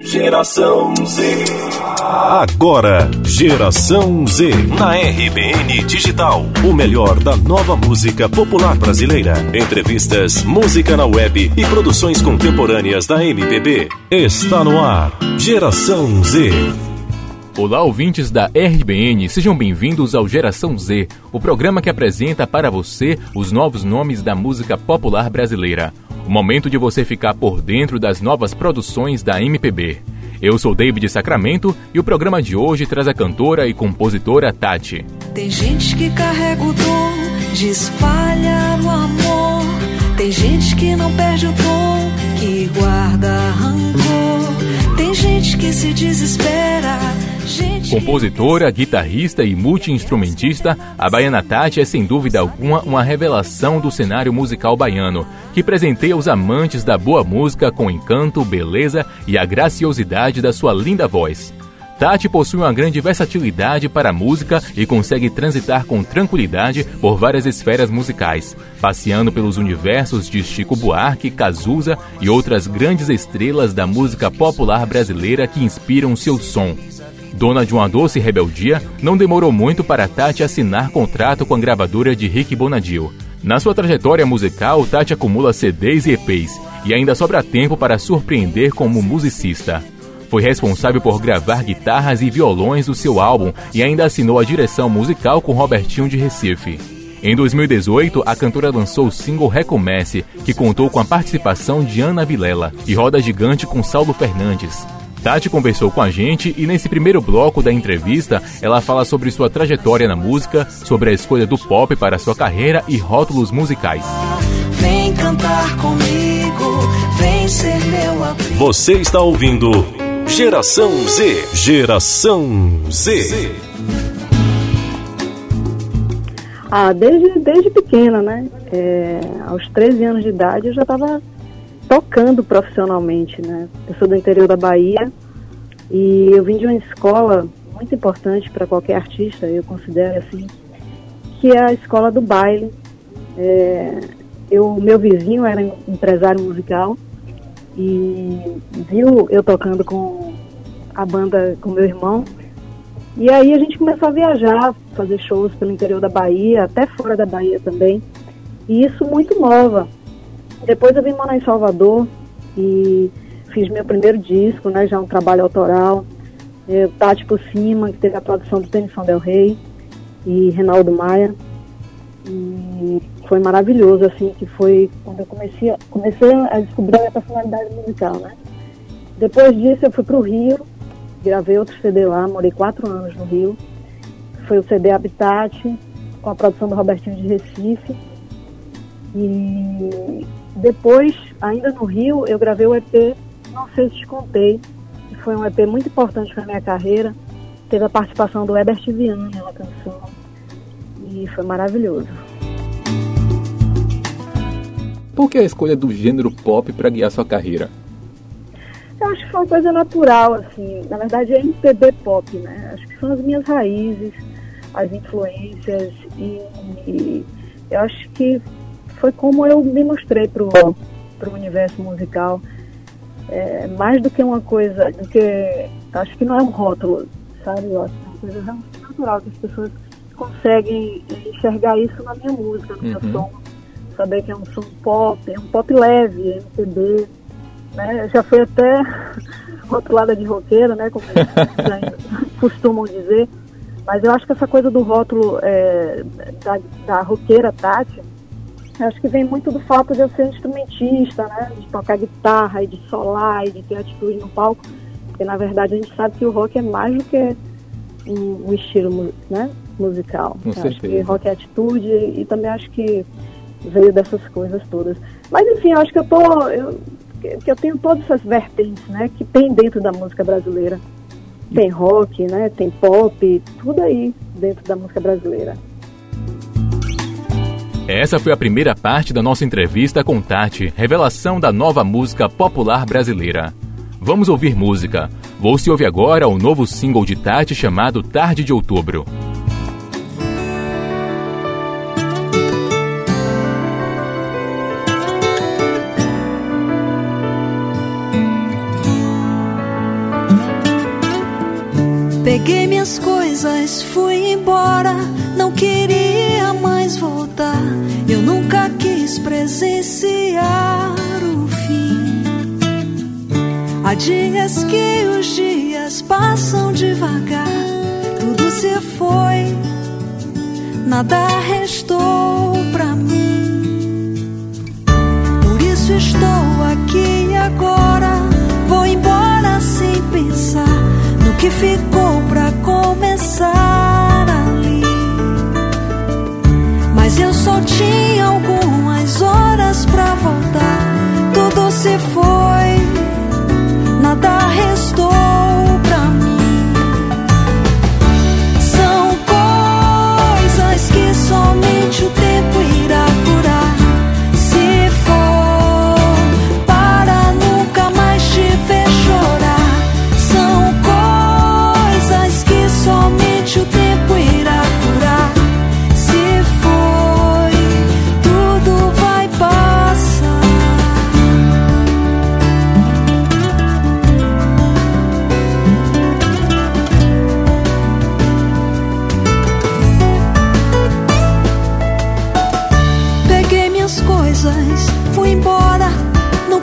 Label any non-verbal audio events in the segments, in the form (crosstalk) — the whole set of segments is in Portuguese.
Geração Z. Agora, Geração Z. Na RBN Digital. O melhor da nova música popular brasileira. Entrevistas, música na web e produções contemporâneas da MPB. Está no ar. Geração Z. Olá, ouvintes da RBN, sejam bem-vindos ao Geração Z, o programa que apresenta para você os novos nomes da música popular brasileira. O momento de você ficar por dentro das novas produções da MPB. Eu sou David Sacramento e o programa de hoje traz a cantora e compositora Tati. Tem gente que carrega o dom de espalhar o amor. Tem gente que não perde o tom, que guarda rancor. Tem gente que se desespera Compositora, guitarrista e multi-instrumentista, a baiana Tati é sem dúvida alguma uma revelação do cenário musical baiano, que presenteia os amantes da boa música com encanto, beleza e a graciosidade da sua linda voz. Tati possui uma grande versatilidade para a música e consegue transitar com tranquilidade por várias esferas musicais, passeando pelos universos de Chico Buarque, Cazuza e outras grandes estrelas da música popular brasileira que inspiram seu som. Dona de uma doce rebeldia, não demorou muito para Tati assinar contrato com a gravadora de Rick Bonadil. Na sua trajetória musical, Tati acumula CDs e EPs e ainda sobra tempo para surpreender como musicista. Foi responsável por gravar guitarras e violões do seu álbum e ainda assinou a direção musical com Robertinho de Recife. Em 2018, a cantora lançou o single Recomece, que contou com a participação de Ana Vilela e Roda Gigante com Saulo Fernandes. Tati conversou com a gente e nesse primeiro bloco da entrevista ela fala sobre sua trajetória na música, sobre a escolha do pop para sua carreira e rótulos musicais. Vem cantar comigo, vem ser meu abrigo. Você está ouvindo Geração Z. Geração Z. Ah, desde, desde pequena, né? É, aos 13 anos de idade eu já estava tocando profissionalmente, né? Eu sou do interior da Bahia e eu vim de uma escola muito importante para qualquer artista, eu considero assim, que é a escola do baile. É, eu, meu vizinho era empresário musical e viu eu tocando com a banda com meu irmão. E aí a gente começou a viajar, fazer shows pelo interior da Bahia, até fora da Bahia também. E isso muito nova. Depois eu vim morar em Salvador e fiz meu primeiro disco, né, já um trabalho autoral. Eu, Tati por cima, que teve a produção do Tennyson Del Rey e Renaldo Maia. E foi maravilhoso, assim, que foi quando eu comecei, a, comecei a descobrir a minha personalidade musical, né. Depois disso eu fui para o Rio, gravei outro CD lá, morei quatro anos no Rio. Foi o CD Habitat, com a produção do Robertinho de Recife. E depois, ainda no Rio, eu gravei o EP Não Sei Se Te Contei, que foi um EP muito importante para minha carreira. Teve a participação do Herbert Viana na canção e foi maravilhoso. Por que a escolha do gênero pop para guiar sua carreira? Eu acho que foi uma coisa natural, assim. Na verdade, é MPB pop, né? Acho que são as minhas raízes, as influências e, e eu acho que foi como eu me mostrei para o universo musical. É, mais do que uma coisa, do que. Acho que não é um rótulo, sabe? Eu acho que é uma coisa realmente natural, que as pessoas conseguem enxergar isso na minha música, no meu uhum. som. Saber que é um som pop, é um pop leve, MPB. Né? Já foi até (laughs) rotulada de roqueira, né? Como (laughs) costumam dizer. Mas eu acho que essa coisa do rótulo é, da, da roqueira Tati acho que vem muito do fato de eu ser instrumentista, né? De tocar guitarra e de solar e de ter atitude no palco. Porque na verdade a gente sabe que o rock é mais do que um, estilo né? musical. Com acho que rock é atitude e também acho que veio dessas coisas todas. Mas enfim, eu acho que eu tô. Eu, que eu tenho todas essas vertentes, né? Que tem dentro da música brasileira. Tem rock, né? Tem pop, tudo aí dentro da música brasileira. Essa foi a primeira parte da nossa entrevista com Tati, revelação da nova música popular brasileira. Vamos ouvir música. Vou se ouvir agora o novo single de Tati chamado Tarde de Outubro. Peguei minhas coisas, fui embora, não queria presenciar o fim. Há dias que os dias passam devagar, tudo se foi, nada restou pra mim. Por isso estou aqui agora, vou embora sem pensar no que ficou pra começar ali. Mas eu só tinha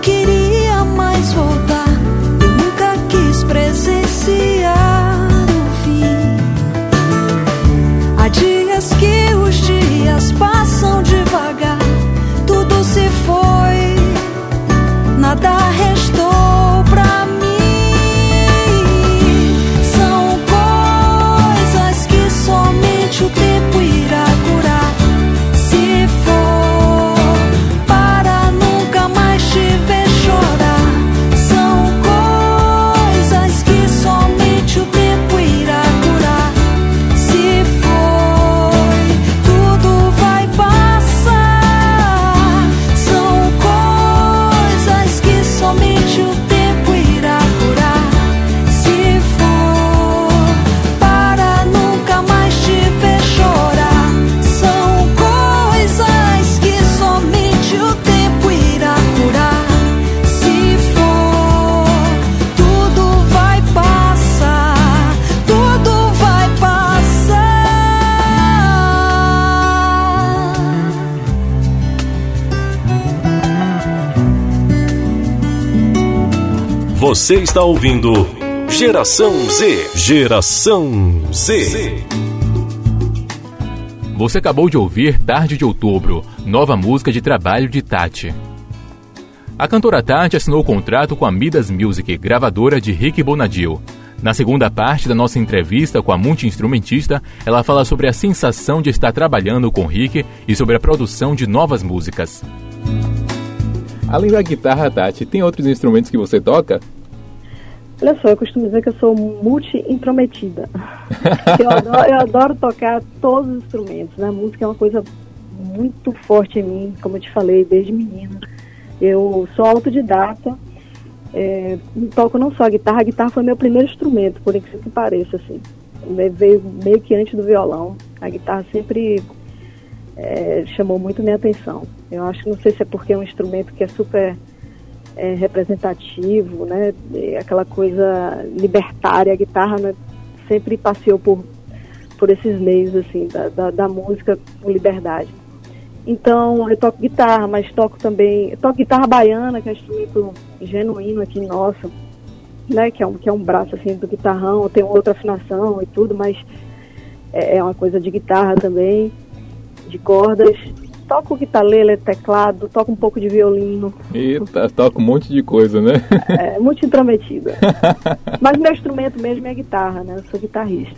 queria mais voltar. Eu nunca quis presenciar o fim. Há dias que os dias passam de Você está ouvindo Geração Z. Geração Z. Você acabou de ouvir Tarde de Outubro, nova música de trabalho de Tati. A cantora Tati assinou o contrato com a Midas Music, gravadora de Rick Bonadil. Na segunda parte da nossa entrevista com a multi-instrumentista, ela fala sobre a sensação de estar trabalhando com Rick e sobre a produção de novas músicas. Além da guitarra, Tati, tem outros instrumentos que você toca? Olha só, eu costumo dizer que eu sou multi-intrometida. (laughs) eu, adoro, eu adoro tocar todos os instrumentos, né? A música é uma coisa muito forte em mim, como eu te falei, desde menina. Eu sou autodidata, é, toco não só a guitarra, a guitarra foi meu primeiro instrumento, por incrível que pareça, assim. Veio meio que antes do violão. A guitarra sempre é, chamou muito minha atenção. Eu acho que não sei se é porque é um instrumento que é super é, representativo, né? Aquela coisa libertária, a guitarra né? sempre passeou por, por esses meios assim da, da, da, música com liberdade. Então eu toco guitarra, mas toco também, toco guitarra baiana, que é um instrumento genuíno aqui nosso, né? Que é um que é um braço assim do guitarrão, tem outra afinação e tudo, mas é, é uma coisa de guitarra também, de cordas toco guitarra, teclado, toco um pouco de violino. Eita, toco um monte de coisa, né? É, muito intrometida. (laughs) Mas meu instrumento mesmo é a guitarra, né? Eu sou guitarrista.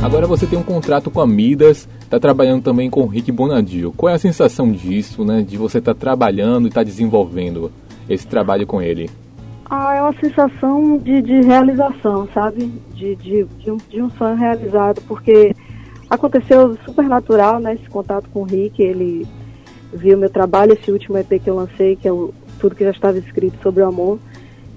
Agora você tem um contrato com a Midas, está trabalhando também com o Rick Bonadio. Qual é a sensação disso, né? De você estar tá trabalhando e estar tá desenvolvendo esse trabalho com ele? Ah, é uma sensação de, de realização, sabe? De, de, de, um, de um sonho realizado, porque aconteceu super natural, né? Esse contato com o Rick, ele viu meu trabalho, esse último EP que eu lancei, que é o, tudo que já estava escrito sobre o amor,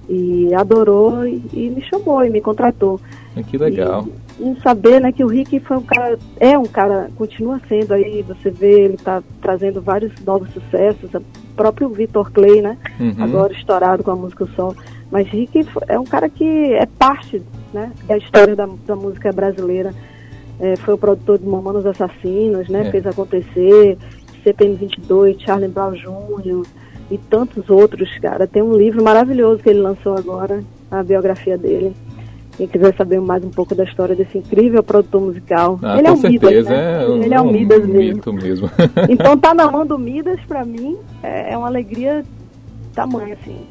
e adorou e, e me chamou e me contratou. Ah, que legal. E, e, saber, né, que o Rick foi um cara, é um cara, continua sendo aí, você vê, ele está trazendo vários novos sucessos, o próprio Vitor Clay, né, uhum. agora estourado com a música O Sol, mas Rick é um cara que é parte né, da história da, da música brasileira. É, foi o produtor de Mamonos Assassinos, né, é. fez acontecer, CPM 22, Charlie Brown Jr. e tantos outros, cara. Tem um livro maravilhoso que ele lançou agora, a biografia dele. Quem quiser saber mais um pouco da história desse incrível produtor musical. Ah, ele é um certeza, Midas, né? é, ele é um, Midas mesmo. mesmo. então tá na (laughs) mão do Midas, pra mim, é, é uma alegria tamanho, assim.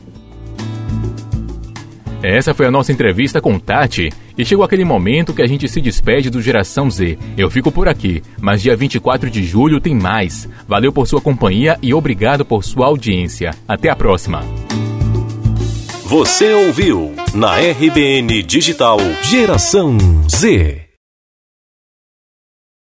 Essa foi a nossa entrevista com Tati. E chegou aquele momento que a gente se despede do Geração Z. Eu fico por aqui, mas dia 24 de julho tem mais. Valeu por sua companhia e obrigado por sua audiência. Até a próxima. Você ouviu na RBN Digital Geração Z.